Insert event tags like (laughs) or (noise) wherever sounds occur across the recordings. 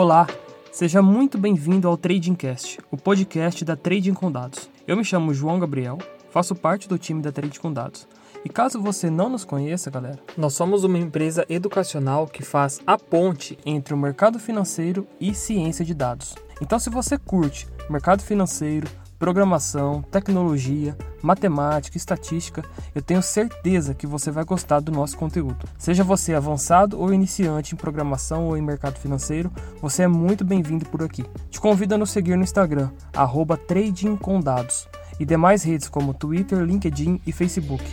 Olá, seja muito bem-vindo ao Tradingcast, o podcast da Trading com Dados. Eu me chamo João Gabriel, faço parte do time da Trading com Dados. E caso você não nos conheça, galera, nós somos uma empresa educacional que faz a ponte entre o mercado financeiro e ciência de dados. Então, se você curte mercado financeiro, programação, tecnologia, matemática, estatística, eu tenho certeza que você vai gostar do nosso conteúdo. Seja você avançado ou iniciante em programação ou em mercado financeiro, você é muito bem-vindo por aqui. Te convido a nos seguir no Instagram, arroba Trading com Dados, e demais redes como Twitter, LinkedIn e Facebook.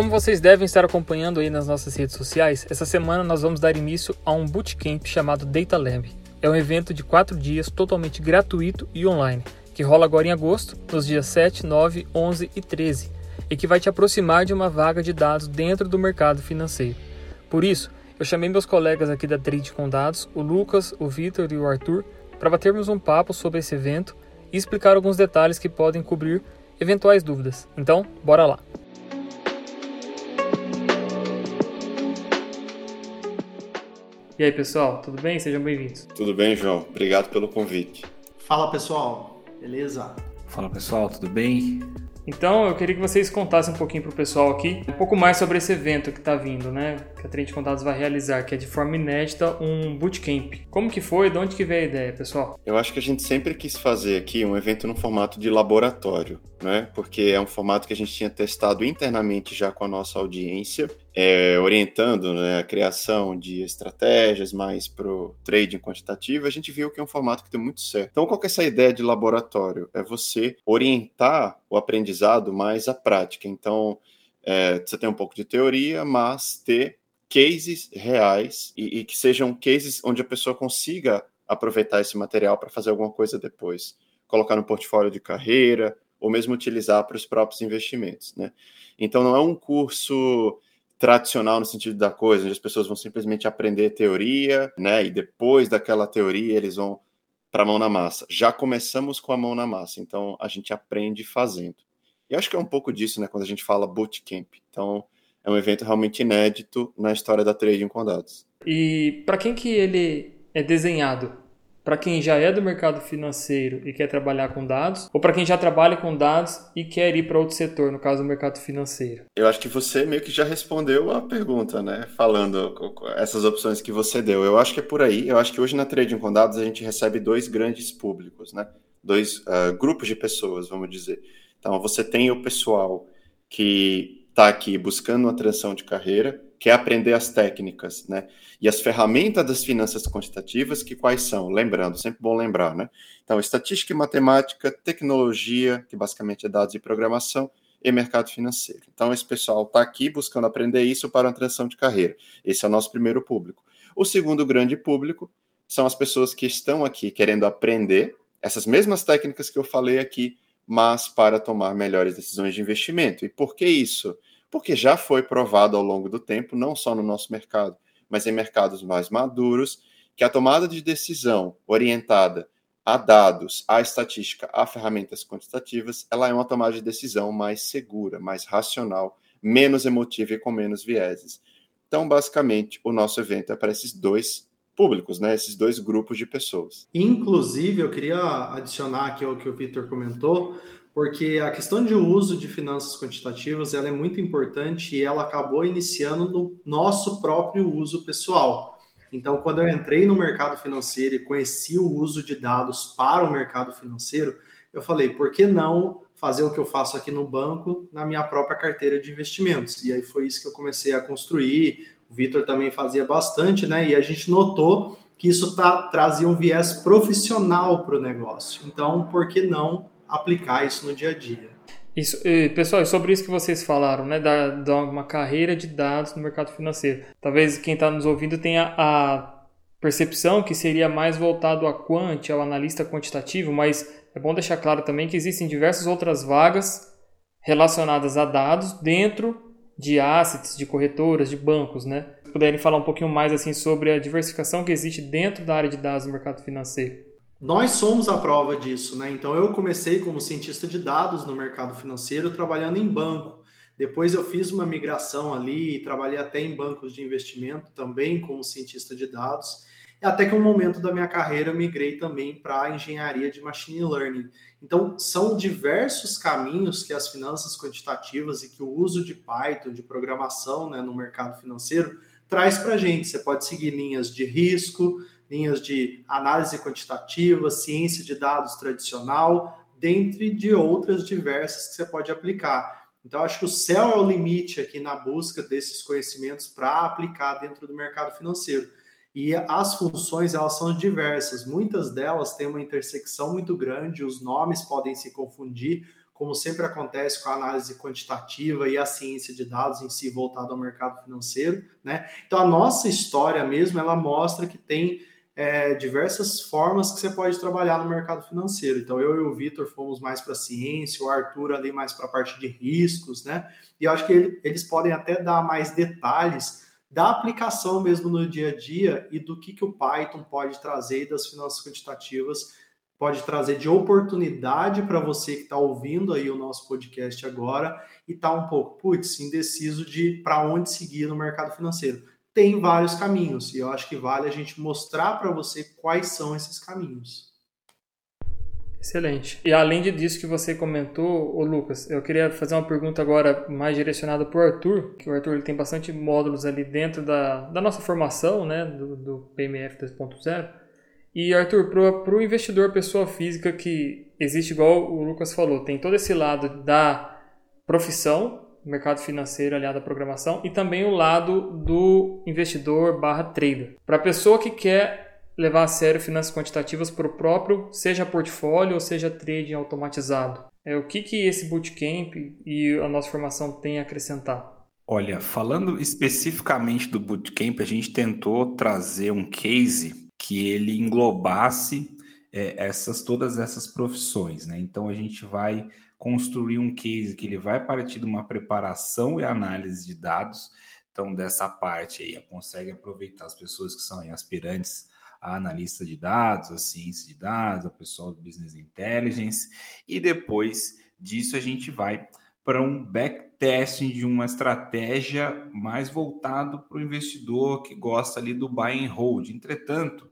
Como vocês devem estar acompanhando aí nas nossas redes sociais, essa semana nós vamos dar início a um bootcamp chamado Data Lab. É um evento de quatro dias totalmente gratuito e online, que rola agora em agosto, nos dias 7, 9, 11 e 13, e que vai te aproximar de uma vaga de dados dentro do mercado financeiro. Por isso, eu chamei meus colegas aqui da Trade com Dados, o Lucas, o Vitor e o Arthur, para batermos um papo sobre esse evento e explicar alguns detalhes que podem cobrir eventuais dúvidas. Então, bora lá! E aí, pessoal, tudo bem? Sejam bem-vindos. Tudo bem, João. Obrigado pelo convite. Fala, pessoal. Beleza? Fala, pessoal, tudo bem? Então, eu queria que vocês contassem um pouquinho para o pessoal aqui, um pouco mais sobre esse evento que está vindo, né? Que a Trend Contados vai realizar, que é de forma inédita um bootcamp. Como que foi? De onde que veio a ideia, pessoal? Eu acho que a gente sempre quis fazer aqui um evento no formato de laboratório, né? Porque é um formato que a gente tinha testado internamente já com a nossa audiência é, orientando né, a criação de estratégias mais para o trading quantitativo, a gente viu que é um formato que deu muito certo. Então, qual que é essa ideia de laboratório? É você orientar o aprendizado mais à prática. Então, é, você tem um pouco de teoria, mas ter cases reais e, e que sejam cases onde a pessoa consiga aproveitar esse material para fazer alguma coisa depois, colocar no portfólio de carreira ou mesmo utilizar para os próprios investimentos, né? Então não é um curso tradicional no sentido da coisa, onde as pessoas vão simplesmente aprender teoria, né? E depois daquela teoria eles vão para a mão na massa. Já começamos com a mão na massa, então a gente aprende fazendo. E acho que é um pouco disso, né? Quando a gente fala bootcamp. Então é um evento realmente inédito na história da trading com dados. E para quem que ele é desenhado? Para quem já é do mercado financeiro e quer trabalhar com dados, ou para quem já trabalha com dados e quer ir para outro setor, no caso do mercado financeiro? Eu acho que você meio que já respondeu a pergunta, né? Falando essas opções que você deu. Eu acho que é por aí. Eu acho que hoje na Trading com Dados a gente recebe dois grandes públicos, né? Dois uh, grupos de pessoas, vamos dizer. Então, você tem o pessoal que está aqui buscando uma transição de carreira, quer aprender as técnicas, né? E as ferramentas das finanças quantitativas, que quais são? Lembrando, sempre bom lembrar, né? Então, estatística e matemática, tecnologia, que basicamente é dados e programação, e mercado financeiro. Então, esse pessoal está aqui buscando aprender isso para uma transição de carreira. Esse é o nosso primeiro público. O segundo grande público são as pessoas que estão aqui querendo aprender essas mesmas técnicas que eu falei aqui, mas para tomar melhores decisões de investimento. E por que isso? Porque já foi provado ao longo do tempo, não só no nosso mercado, mas em mercados mais maduros, que a tomada de decisão orientada a dados, a estatística, a ferramentas quantitativas, ela é uma tomada de decisão mais segura, mais racional, menos emotiva e com menos vieses. Então, basicamente, o nosso evento é para esses dois públicos, né? Esses dois grupos de pessoas. Inclusive, eu queria adicionar aqui o que o Vitor comentou, porque a questão de uso de finanças quantitativas ela é muito importante e ela acabou iniciando no nosso próprio uso pessoal. Então, quando eu entrei no mercado financeiro e conheci o uso de dados para o mercado financeiro, eu falei, por que não fazer o que eu faço aqui no banco na minha própria carteira de investimentos? E aí foi isso que eu comecei a construir. O Vitor também fazia bastante, né? E a gente notou que isso tá, trazia um viés profissional para o negócio. Então, por que não aplicar isso no dia a dia. Isso, pessoal, sobre isso que vocês falaram, né, da, da uma carreira de dados no mercado financeiro. Talvez quem está nos ouvindo tenha a percepção que seria mais voltado a quant, ao analista quantitativo, mas é bom deixar claro também que existem diversas outras vagas relacionadas a dados dentro de assets, de corretoras, de bancos, né? Se puderem falar um pouquinho mais assim sobre a diversificação que existe dentro da área de dados no mercado financeiro. Nós somos a prova disso, né? Então eu comecei como cientista de dados no mercado financeiro trabalhando em banco. Depois eu fiz uma migração ali e trabalhei até em bancos de investimento também como cientista de dados. Até que um momento da minha carreira eu migrei também para a engenharia de machine learning. Então, são diversos caminhos que as finanças quantitativas e que o uso de Python, de programação né, no mercado financeiro, traz para a gente. Você pode seguir linhas de risco, linhas de análise quantitativa, ciência de dados tradicional, dentre de outras diversas que você pode aplicar. Então, acho que o céu é o limite aqui na busca desses conhecimentos para aplicar dentro do mercado financeiro. E as funções, elas são diversas. Muitas delas têm uma intersecção muito grande, os nomes podem se confundir, como sempre acontece com a análise quantitativa e a ciência de dados em si voltada ao mercado financeiro, né? Então, a nossa história mesmo, ela mostra que tem é, diversas formas que você pode trabalhar no mercado financeiro. Então, eu e o Vitor fomos mais para ciência, o Arthur ali mais para a parte de riscos, né? E eu acho que ele, eles podem até dar mais detalhes da aplicação mesmo no dia a dia e do que, que o Python pode trazer das finanças quantitativas, pode trazer de oportunidade para você que está ouvindo aí o nosso podcast agora e está um pouco, putz, indeciso de para onde seguir no mercado financeiro tem vários caminhos e eu acho que vale a gente mostrar para você quais são esses caminhos. Excelente. E além disso que você comentou, ô Lucas, eu queria fazer uma pergunta agora mais direcionada para o Arthur, que o Arthur ele tem bastante módulos ali dentro da, da nossa formação, né, do, do PMF 2.0. E Arthur, para o investidor pessoa física que existe igual o Lucas falou, tem todo esse lado da profissão, mercado financeiro aliado à programação e também o lado do investidor barra trader. Para a pessoa que quer levar a sério finanças quantitativas para o próprio, seja portfólio ou seja trading automatizado. É, o que, que esse bootcamp e a nossa formação tem a acrescentar? Olha, falando especificamente do bootcamp, a gente tentou trazer um case que ele englobasse é, essas todas essas profissões, né? Então a gente vai construir um case que ele vai partir de uma preparação e análise de dados. Então, dessa parte aí, consegue aproveitar as pessoas que são aspirantes a analista de dados, a ciência de dados, a pessoal do business intelligence, e depois disso a gente vai para um backtesting de uma estratégia mais voltado para o investidor que gosta ali do buy and hold. Entretanto,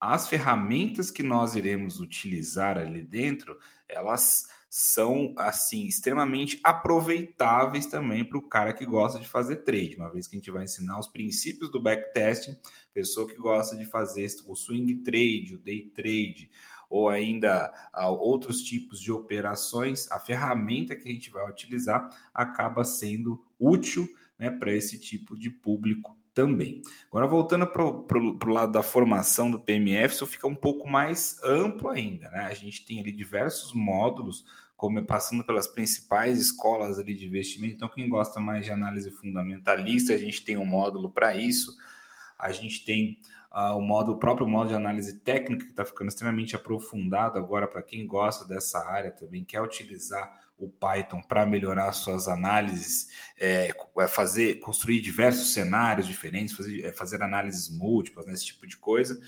as ferramentas que nós iremos utilizar ali dentro, elas são assim extremamente aproveitáveis também para o cara que gosta de fazer trade, uma vez que a gente vai ensinar os princípios do backtesting, pessoa que gosta de fazer o swing trade, o day trade, ou ainda uh, outros tipos de operações, a ferramenta que a gente vai utilizar acaba sendo útil né, para esse tipo de público também. Agora, voltando para o lado da formação do PMF, isso fica um pouco mais amplo ainda. Né? A gente tem ali diversos módulos, como passando pelas principais escolas ali de investimento. Então, quem gosta mais de análise fundamentalista, a gente tem um módulo para isso. A gente tem uh, o o próprio módulo de análise técnica, que está ficando extremamente aprofundado agora para quem gosta dessa área também, quer utilizar o Python para melhorar suas análises, é, é, fazer, construir diversos cenários diferentes, fazer, é, fazer análises múltiplas, né, esse tipo de coisa.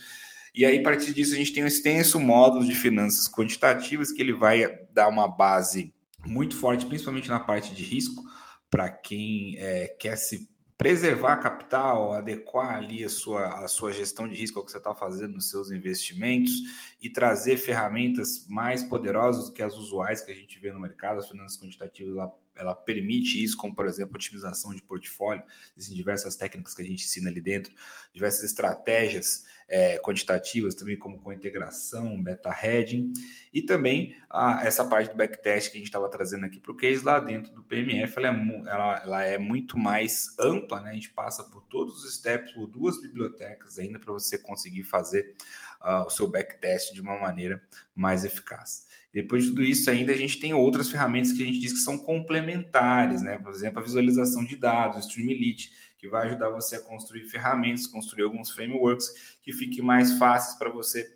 E aí, a partir disso, a gente tem um extenso módulo de finanças quantitativas que ele vai dar uma base muito forte, principalmente na parte de risco, para quem é, quer se preservar capital, adequar ali a sua, a sua gestão de risco ao que você está fazendo nos seus investimentos e trazer ferramentas mais poderosas do que as usuais que a gente vê no mercado. As finanças quantitativas ela, ela permite isso, como por exemplo, otimização de portfólio. Existem diversas técnicas que a gente ensina ali dentro, diversas estratégias é, quantitativas, também como com integração, beta hedging, e também a, essa parte do backtest que a gente estava trazendo aqui para o case lá dentro do PMF, ela é, ela, ela é muito mais ampla, né? A gente passa por todos os steps, por duas bibliotecas ainda para você conseguir fazer uh, o seu backtest de uma maneira mais eficaz. Depois de tudo isso, ainda a gente tem outras ferramentas que a gente diz que são complementares, né? Por exemplo, a visualização de dados, o Streamlit, que vai ajudar você a construir ferramentas, construir alguns frameworks que fiquem mais fáceis para você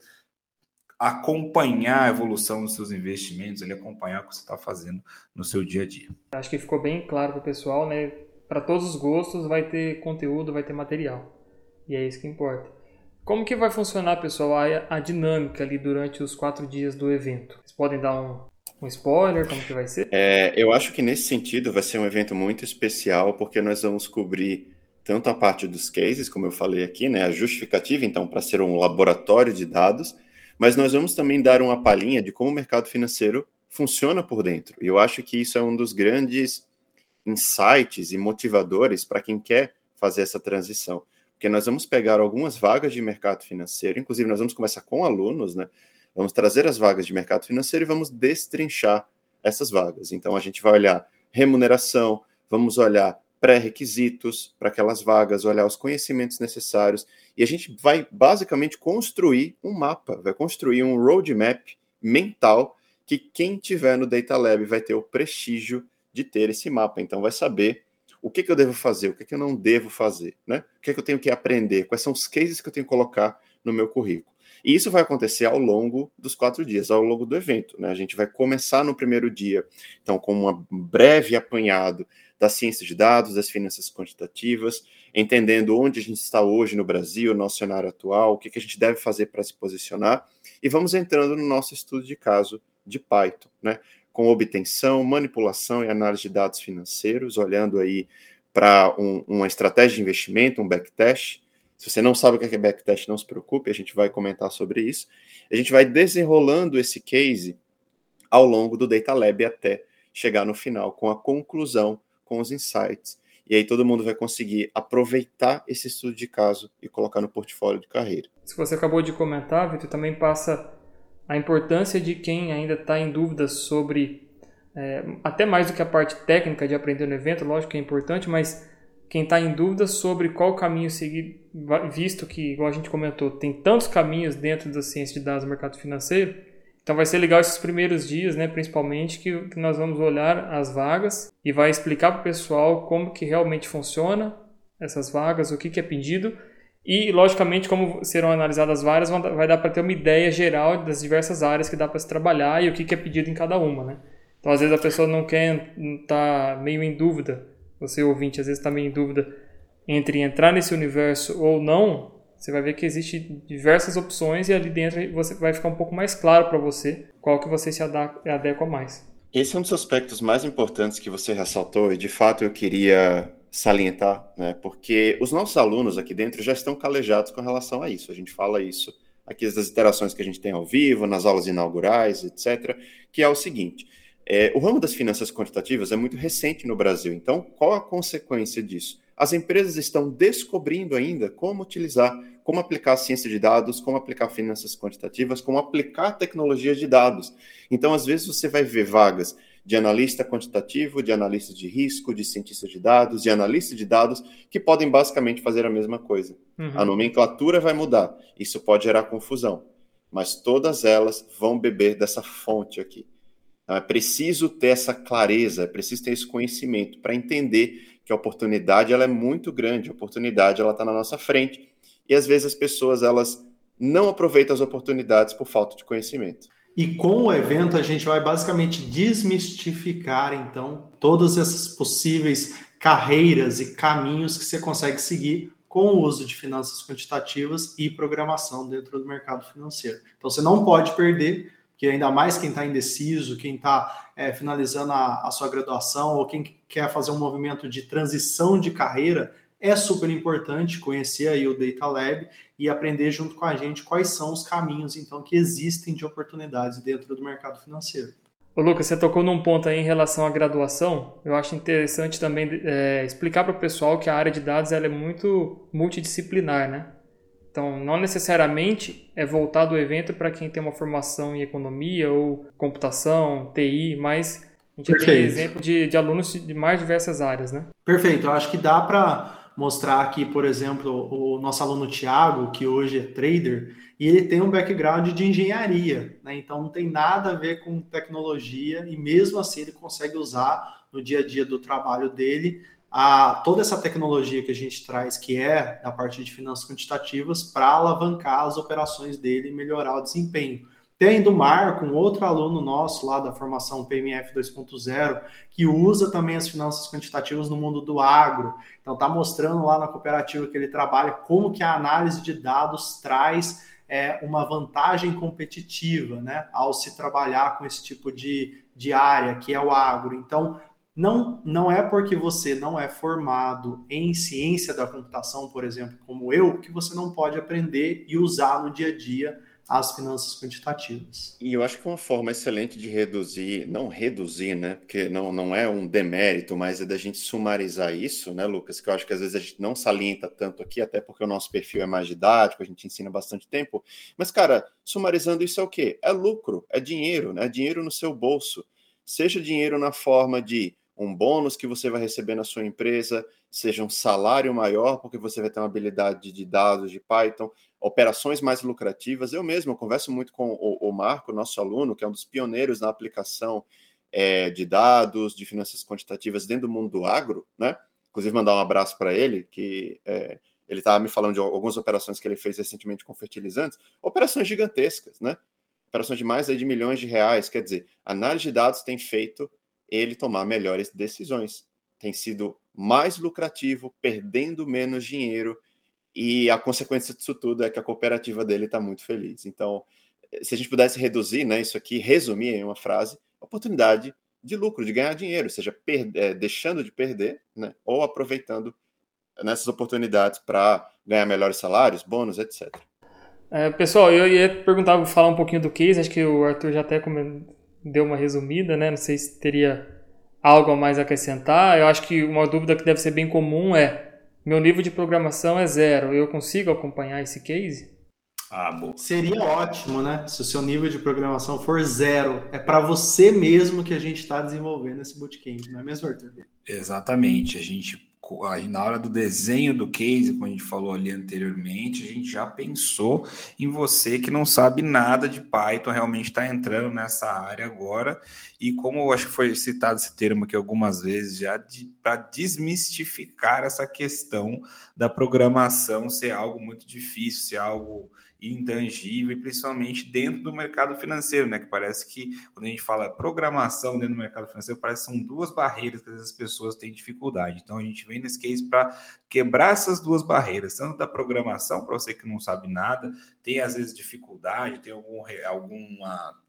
acompanhar a evolução dos seus investimentos, ele acompanhar o que você está fazendo no seu dia a dia. Acho que ficou bem claro para o pessoal, né? Para todos os gostos vai ter conteúdo, vai ter material. E é isso que importa. Como que vai funcionar, pessoal, a, a dinâmica ali durante os quatro dias do evento? Vocês podem dar um, Um spoiler, como que vai ser? É, eu acho que nesse sentido vai ser um evento muito especial, porque nós vamos cobrir tanto a parte dos cases, como eu falei aqui, né, a justificativa, então, para ser um laboratório de dados, mas nós vamos também dar uma palhinha de como o mercado financeiro funciona por dentro. E eu acho que isso é um dos grandes insights e motivadores para quem quer fazer essa transição. Porque nós vamos pegar algumas vagas de mercado financeiro, inclusive nós vamos começar com alunos, né? Vamos trazer as vagas de mercado financeiro e vamos destrinchar essas vagas. Então, a gente vai olhar remuneração, vamos olhar pré-requisitos para aquelas vagas, olhar os conhecimentos necessários, e a gente vai basicamente construir um mapa, vai construir um roadmap mental que quem tiver no Data Lab vai ter o prestígio de ter esse mapa. Então, vai saber o que, que eu devo fazer, o que, que eu não devo fazer, né? O que, que eu tenho que aprender, quais são os cases que eu tenho que colocar no meu currículo. E isso vai acontecer ao longo dos quatro dias, ao longo do evento. Né? A gente vai começar no primeiro dia, então, com um breve apanhado da ciência de dados, das finanças quantitativas, entendendo onde a gente está hoje no Brasil, nosso cenário atual, o que, a gente deve fazer para se posicionar, e vamos entrando no nosso estudo de caso de Python, né? com obtenção, manipulação e análise de dados financeiros, olhando aí para um, uma estratégia de investimento, um backtest, se você não sabe o que é backtest, não se preocupe, a gente vai comentar sobre isso. A gente vai desenrolando esse case ao longo do Data Lab até chegar no final com a conclusão, com os insights. E aí todo mundo vai conseguir aproveitar esse estudo de caso e colocar no portfólio de carreira. Se você acabou de comentar, Vitor, também passa a importância de quem ainda está em dúvida sobre, é, até mais do que a parte técnica de aprender no evento, lógico que é importante, mas quem está em dúvida sobre qual caminho seguir, visto que, igual a gente comentou, tem tantos caminhos dentro da ciência de dados do mercado financeiro, então vai ser legal esses primeiros dias, né, principalmente, que, que nós vamos olhar as vagas e vai explicar para o pessoal como que realmente funciona essas vagas, o que, que é pedido e, logicamente, como serão analisadas várias, vai dar para ter uma ideia geral das diversas áreas que dá para se trabalhar e o que, que é pedido em cada uma, né? Então, às vezes a pessoa não quer, estar tá meio em dúvida você ouvinte às vezes está meio em dúvida entre entrar nesse universo ou não, você vai ver que existe diversas opções e ali dentro você vai ficar um pouco mais claro para você qual que você se adequa mais. Esse é um dos aspectos mais importantes que você ressaltou e de fato eu queria salientar, né? Porque os nossos alunos aqui dentro já estão calejados com relação a isso. A gente fala isso aqui das interações que a gente tem ao vivo, nas aulas inaugurais, etc. Que é o seguinte: é, o ramo das finanças quantitativas é muito recente no Brasil, então qual a consequência disso? As empresas estão descobrindo ainda como utilizar, como aplicar ciência de dados, como aplicar finanças quantitativas, como aplicar tecnologia de dados. Então, às vezes, você vai ver vagas de analista quantitativo, de analista de risco, de cientista de dados, de analista de dados, que podem basicamente fazer a mesma coisa. Uhum. A nomenclatura vai mudar, isso pode gerar confusão, mas todas elas vão beber dessa fonte aqui. Então, é preciso ter essa clareza, é preciso ter esse conhecimento para entender que a oportunidade ela é muito grande, a oportunidade ela está na nossa frente e às vezes as pessoas elas não aproveitam as oportunidades por falta de conhecimento. E com o evento a gente vai basicamente desmistificar então todas essas possíveis carreiras e caminhos que você consegue seguir com o uso de finanças quantitativas e programação dentro do mercado financeiro. Então você não pode perder que ainda mais quem está indeciso, quem está é, finalizando a, a, sua graduação ou quem quer fazer um movimento de transição de carreira, é super importante conhecer aí o Data Lab e aprender junto com a gente quais são os caminhos então que existem de oportunidades dentro do mercado financeiro. Ô Lucas, você tocou num ponto aí em relação à graduação. Eu acho interessante também é, explicar para o pessoal que a área de dados ela é muito multidisciplinar, né? Então, não necessariamente é voltado o evento para quem tem uma formação em economia ou computação, TI, mas a gente Perfeito. tem exemplo de, de alunos de mais diversas áreas, né? Perfeito. Eu acho que dá para mostrar aqui, por exemplo, o nosso aluno Tiago, que hoje é trader, e ele tem um background de engenharia, né? Então não tem nada a ver com tecnologia, e mesmo assim ele consegue usar no dia a dia do trabalho dele a toda essa tecnologia que a gente traz, que é da parte de finanças quantitativas, para alavancar as operações dele e melhorar o desempenho. Tem do Marco, um outro aluno nosso lá da formação PMF 2.0, que usa também as finanças quantitativas no mundo do agro. Então, está mostrando lá na cooperativa que ele trabalha como que a análise de dados traz é, uma vantagem competitiva, né, ao se trabalhar com esse tipo de, de área, que é o agro. Então, não, não é porque você não é formado em ciência da computação, por exemplo, como eu, que você não pode aprender e usar no dia a dia as finanças quantitativas. E eu acho que uma forma excelente de reduzir, não reduzir, né? Porque não, não é um demérito, mas é da gente sumarizar isso, né, Lucas? Que eu acho que às vezes a gente não salienta tanto aqui, até porque o nosso perfil é mais didático, a gente ensina bastante tempo. Mas, cara, sumarizando isso é o quê? É lucro, é dinheiro, né? É dinheiro no seu bolso. Seja dinheiro na forma de um bônus que você vai receber na sua empresa, seja um salário maior, porque você vai ter uma habilidade de dados de Python, operações mais lucrativas. Eu mesmo eu converso muito com o, o, Marco, nosso aluno, que é um dos pioneiros na aplicação é, de dados, de finanças quantitativas dentro do mundo do agro, né? Inclusive, mandar um abraço para ele, que é, ele estava me falando de algumas operações que ele fez recentemente com fertilizantes, operações gigantescas, né? Operações de mais de milhões de reais. Quer dizer, análise de dados tem feito ele tomar melhores decisões. Tem sido mais lucrativo, perdendo menos dinheiro, e a consequência disso tudo é que a cooperativa dele está muito feliz. Então, se a gente pudesse reduzir né, isso aqui, resumir em uma frase, oportunidade de lucro, de ganhar dinheiro, seja é, deixando de perder, né, ou aproveitando nessas oportunidades para ganhar melhores salários, bônus, etc. É, pessoal, eu ia perguntar, falar um pouquinho do case, acho que o Arthur já até deu uma resumida, né? Não sei se teria algo a mais acrescentar. Eu acho que uma dúvida que deve ser bem comum é: meu nível de programação é zero, eu consigo acompanhar esse case? Ah, bom. Seria ótimo, né? Se o seu nível de programação for zero. É para você mesmo que a gente está desenvolvendo esse bootcamp, não é mesmo, Arthur? Exatamente. A gente na hora do desenho do case, como a gente falou ali anteriormente, a gente já pensou em você que não sabe nada de Python, realmente está entrando nessa área agora. E como eu acho que foi citado esse termo aqui algumas vezes, já de, para desmistificar essa questão da programação ser algo muito difícil, ser algo intangível, principalmente dentro do mercado financeiro, né? Que parece que quando a gente fala programação dentro do mercado financeiro, parece que são duas barreiras que as pessoas têm dificuldade. Então a gente vem nesse case para quebrar essas duas barreiras, tanto da programação, para você que não sabe nada, tem às vezes dificuldade, tem algum, alguma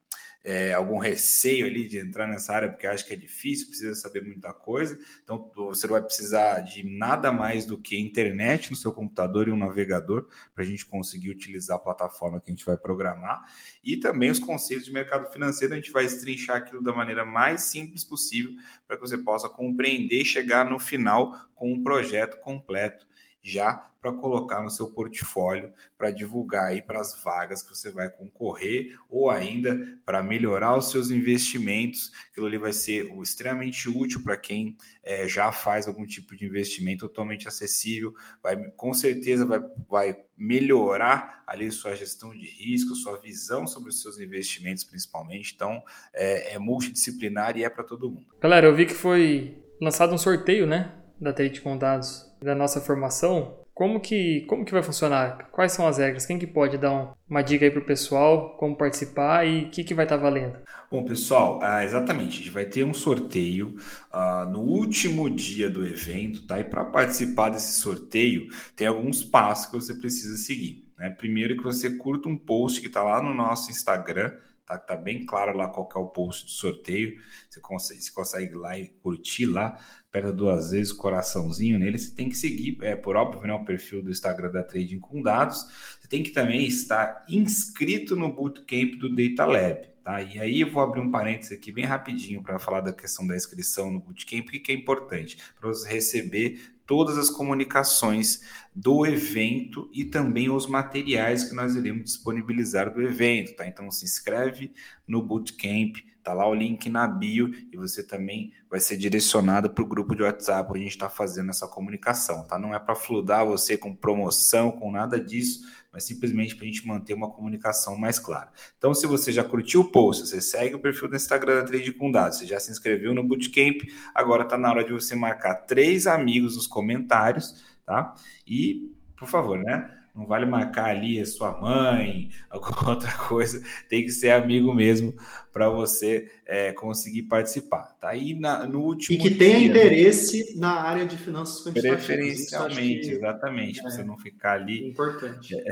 é, algum receio ali de entrar nessa área, porque acha que é difícil, precisa saber muita coisa. Então, você vai precisar de nada mais do que internet no seu computador e um navegador para a gente conseguir utilizar a plataforma que a gente vai programar. E também os conceitos de mercado financeiro, a gente vai estrinchar aquilo da maneira mais simples possível para que você possa compreender e chegar no final com um projeto completo já para colocar no seu portfólio, para divulgar aí para as vagas que você vai concorrer ou ainda para melhorar os seus investimentos. Aquilo ali vai ser extremamente útil para quem é, já faz algum tipo de investimento totalmente acessível, vai com certeza vai, vai melhorar ali sua gestão de risco, sua visão sobre os seus investimentos principalmente. Então é, é multidisciplinar e é para todo mundo. Galera, eu vi que foi lançado um sorteio, né? Da Trade com Dados da nossa formação, como que, como que vai funcionar? Quais são as regras? Quem que pode dar um, uma dica aí para o pessoal, como participar e o que, que vai estar tá valendo? Bom, pessoal, ah, exatamente, a gente vai ter um sorteio ah, no último dia do evento, tá? E para participar desse sorteio, tem alguns passos que você precisa seguir. Né? Primeiro que você curta um post que está lá no nosso Instagram, tá? Tá bem claro lá qual é o post do sorteio. Você consegue, você consegue lá e curtir lá aperta duas vezes o coraçãozinho nele, você tem que seguir, é por óbvio, né, o perfil do Instagram da Trading com dados. Você tem que também estar inscrito no bootcamp do Data Lab. Tá? E aí eu vou abrir um parênteses aqui bem rapidinho para falar da questão da inscrição no bootcamp, que é importante para você receber todas as comunicações do evento e também os materiais que nós iremos disponibilizar do evento, tá? Então se inscreve no bootcamp, Tá lá o link na bio e você também vai ser direcionado para o grupo de WhatsApp onde a gente está fazendo essa comunicação, tá? Não é para fludar você com promoção, com nada disso, mas simplesmente para a gente manter uma comunicação mais clara. Então, se você já curtiu o post, você segue o perfil do Instagram da Trade com Dados, você já se inscreveu no Bootcamp, agora está na hora de você marcar três amigos nos comentários, tá? E, por favor, né? Não vale marcar ali a sua mãe, (laughs) alguma outra coisa. Tem que ser amigo mesmo para você é, conseguir participar. Tá aí na, no último. E que tenha dia, interesse na área de finanças quantitativas. Preferencialmente, que, exatamente. É, para você não ficar ali. Importante. É,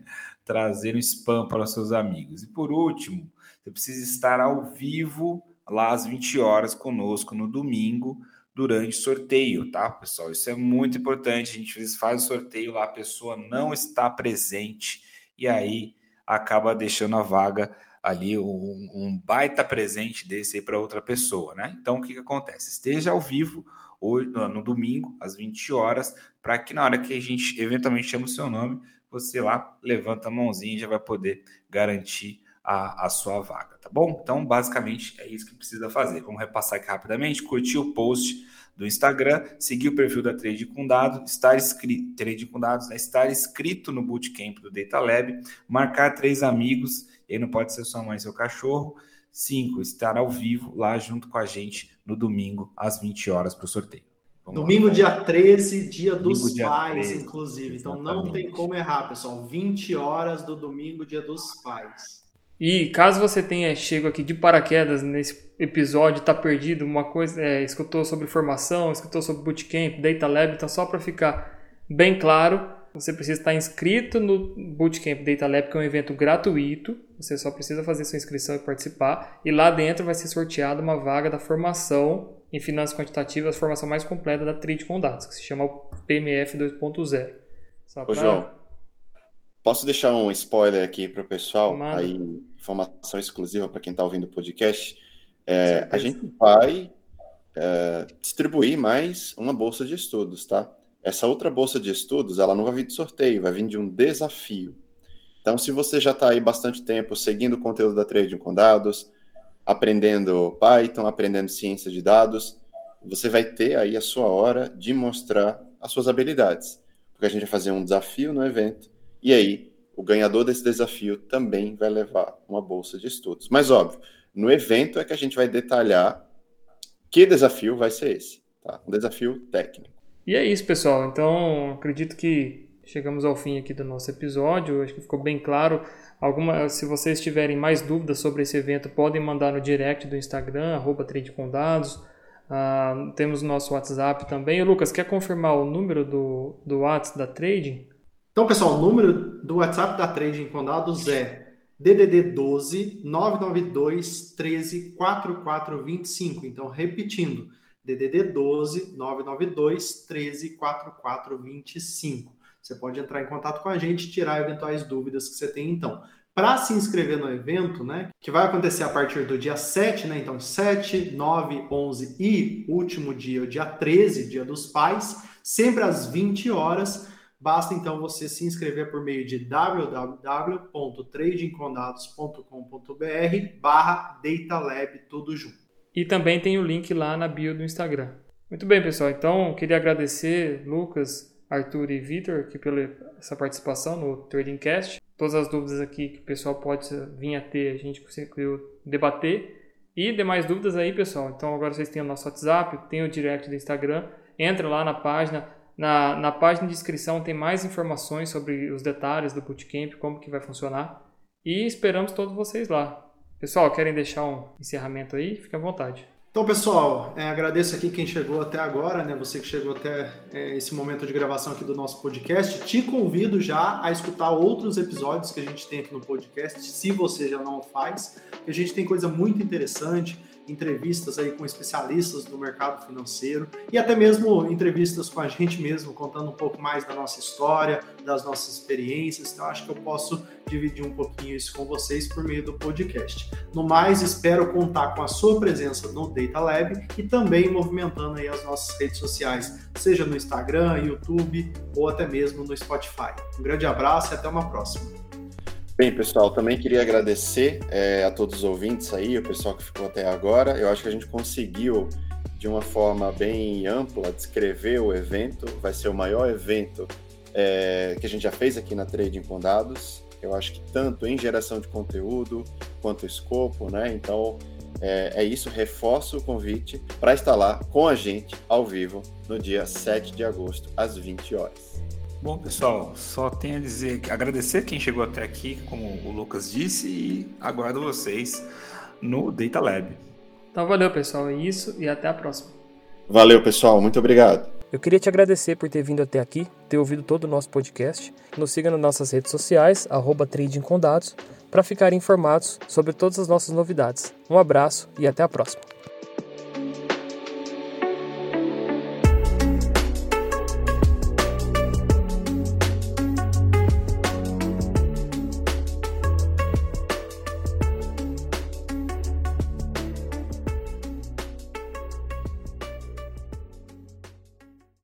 (laughs) trazer um spam para os seus amigos. E por último, você precisa estar ao vivo lá às 20 horas conosco no domingo durante sorteio, tá, pessoal? Isso é muito importante. A gente faz o sorteio lá, a pessoa não está presente e aí acaba deixando a vaga ali um, um baita presente desse aí para outra pessoa, né? Então o que, que acontece? Esteja ao vivo hoje no, no domingo às 20 horas, para que na hora que a gente eventualmente chama o seu nome, você lá levanta a mãozinha e já vai poder garantir a, a sua vaga, tá bom? Então, basicamente, é isso que precisa fazer. Vamos repassar aqui rapidamente, curtir o post do Instagram, seguir o perfil da Trade com Dados, estar inscrito, Trade com Dados, né? estar inscrito no Bootcamp do Data Lab, marcar três amigos, e não pode ser sua mãe e seu cachorro. Cinco, estar ao vivo lá junto com a gente no domingo, às 20 horas, para o sorteio. Vamos domingo, lá. dia 13, dia domingo, dos dia pais, 13, inclusive. Exatamente. Então não tem como errar, pessoal. 20 horas do domingo, dia dos pais. E caso você tenha chego aqui de paraquedas nesse episódio, tá perdido, uma coisa, é, escutou sobre formação, escutou sobre bootcamp, data lab, então só para ficar bem claro, você precisa estar inscrito no Bootcamp Data Lab, que é um evento gratuito. Você só precisa fazer sua inscrição e participar. E lá dentro vai ser sorteada uma vaga da formação em finanças quantitativas, a formação mais completa da Trade com Dados, que se chama o PMF 2.0. Ô, João, posso deixar um spoiler aqui para o pessoal? Mano. Aí, informação exclusiva para quem está ouvindo o podcast. É, a gente vai é, distribuir mais uma bolsa de estudos, tá? Essa outra bolsa de estudos, ela não vai vir de sorteio, vai vir de um desafio. Então, se você já está aí bastante tempo seguindo o conteúdo da Trading com Dados, aprendendo Python, aprendendo ciência de dados, você vai ter aí a sua hora de mostrar as suas habilidades. Porque a gente vai fazer um desafio no evento, e aí o ganhador desse desafio também vai levar uma bolsa de estudos. Mas, óbvio, no evento é que a gente vai detalhar que desafio vai ser esse. Tá? Um desafio técnico. E é isso, pessoal. Então, acredito que chegamos ao fim aqui do nosso episódio. Acho que ficou bem claro. Alguma, se vocês tiverem mais dúvidas sobre esse evento, podem mandar no direct do Instagram, arroba tradecondados. Uh, temos nosso WhatsApp também. E, Lucas, quer confirmar o número do, do WhatsApp da Trading? Então, pessoal, o número do WhatsApp da Trading com dados é DDD 12 992 13 4425. Então, repetindo, DDD 12 992 13 44 25. Você pode entrar em contato com a gente e tirar eventuais dúvidas que você tem então. Para se inscrever no evento, né, que vai acontecer a partir do dia 7, né, então 7, 9, 11 e último dia, o dia 13, dia dos pais, sempre às 20 horas, basta então você se inscrever por meio de www.tradingcondados.com.br barra datalab tudo junto. E também tem o link lá na bio do Instagram. Muito bem, pessoal. Então, queria agradecer Lucas, Arthur e Vitor aqui pela essa participação no Trading Cast. Todas as dúvidas aqui que o pessoal pode vir a ter, a gente conseguiu debater. E demais dúvidas aí, pessoal. Então, agora vocês têm o nosso WhatsApp, tem o direct do Instagram. Entra lá na página. Na, na página de inscrição tem mais informações sobre os detalhes do Bootcamp, como que vai funcionar. E esperamos todos vocês lá. Pessoal, querem deixar um encerramento aí? Fique à vontade. Então, pessoal, é, agradeço aqui quem chegou até agora, né? Você que chegou até é, esse momento de gravação aqui do nosso podcast. Te convido já a escutar outros episódios que a gente tem aqui no podcast, se você já não faz, a gente tem coisa muito interessante entrevistas aí com especialistas do mercado financeiro e até mesmo entrevistas com a gente mesmo, contando um pouco mais da nossa história, das nossas experiências. Então, acho que eu posso dividir um pouquinho isso com vocês por meio do podcast. No mais, espero contar com a sua presença no Data Lab e também movimentando aí as nossas redes sociais, seja no Instagram, YouTube ou até mesmo no Spotify. Um grande abraço e até uma próxima. Bem, pessoal, também queria agradecer é, a todos os ouvintes aí, o pessoal que ficou até agora. Eu acho que a gente conseguiu, de uma forma bem ampla, descrever o evento. Vai ser o maior evento é, que a gente já fez aqui na Trading com Dados. Eu acho que tanto em geração de conteúdo quanto escopo, né? Então, é, é isso. Reforço o convite para estar lá com a gente ao vivo no dia 7 de agosto, às 20 horas. Bom, pessoal, só tenho a dizer, agradecer quem chegou até aqui, como o Lucas disse, e aguardo vocês no Data Lab. Então valeu, pessoal, é isso e até a próxima. Valeu, pessoal, muito obrigado. Eu queria te agradecer por ter vindo até aqui, ter ouvido todo o nosso podcast. Nos siga nas nossas redes sociais, arroba Trading com Dados, para ficarem informados sobre todas as nossas novidades. Um abraço e até a próxima.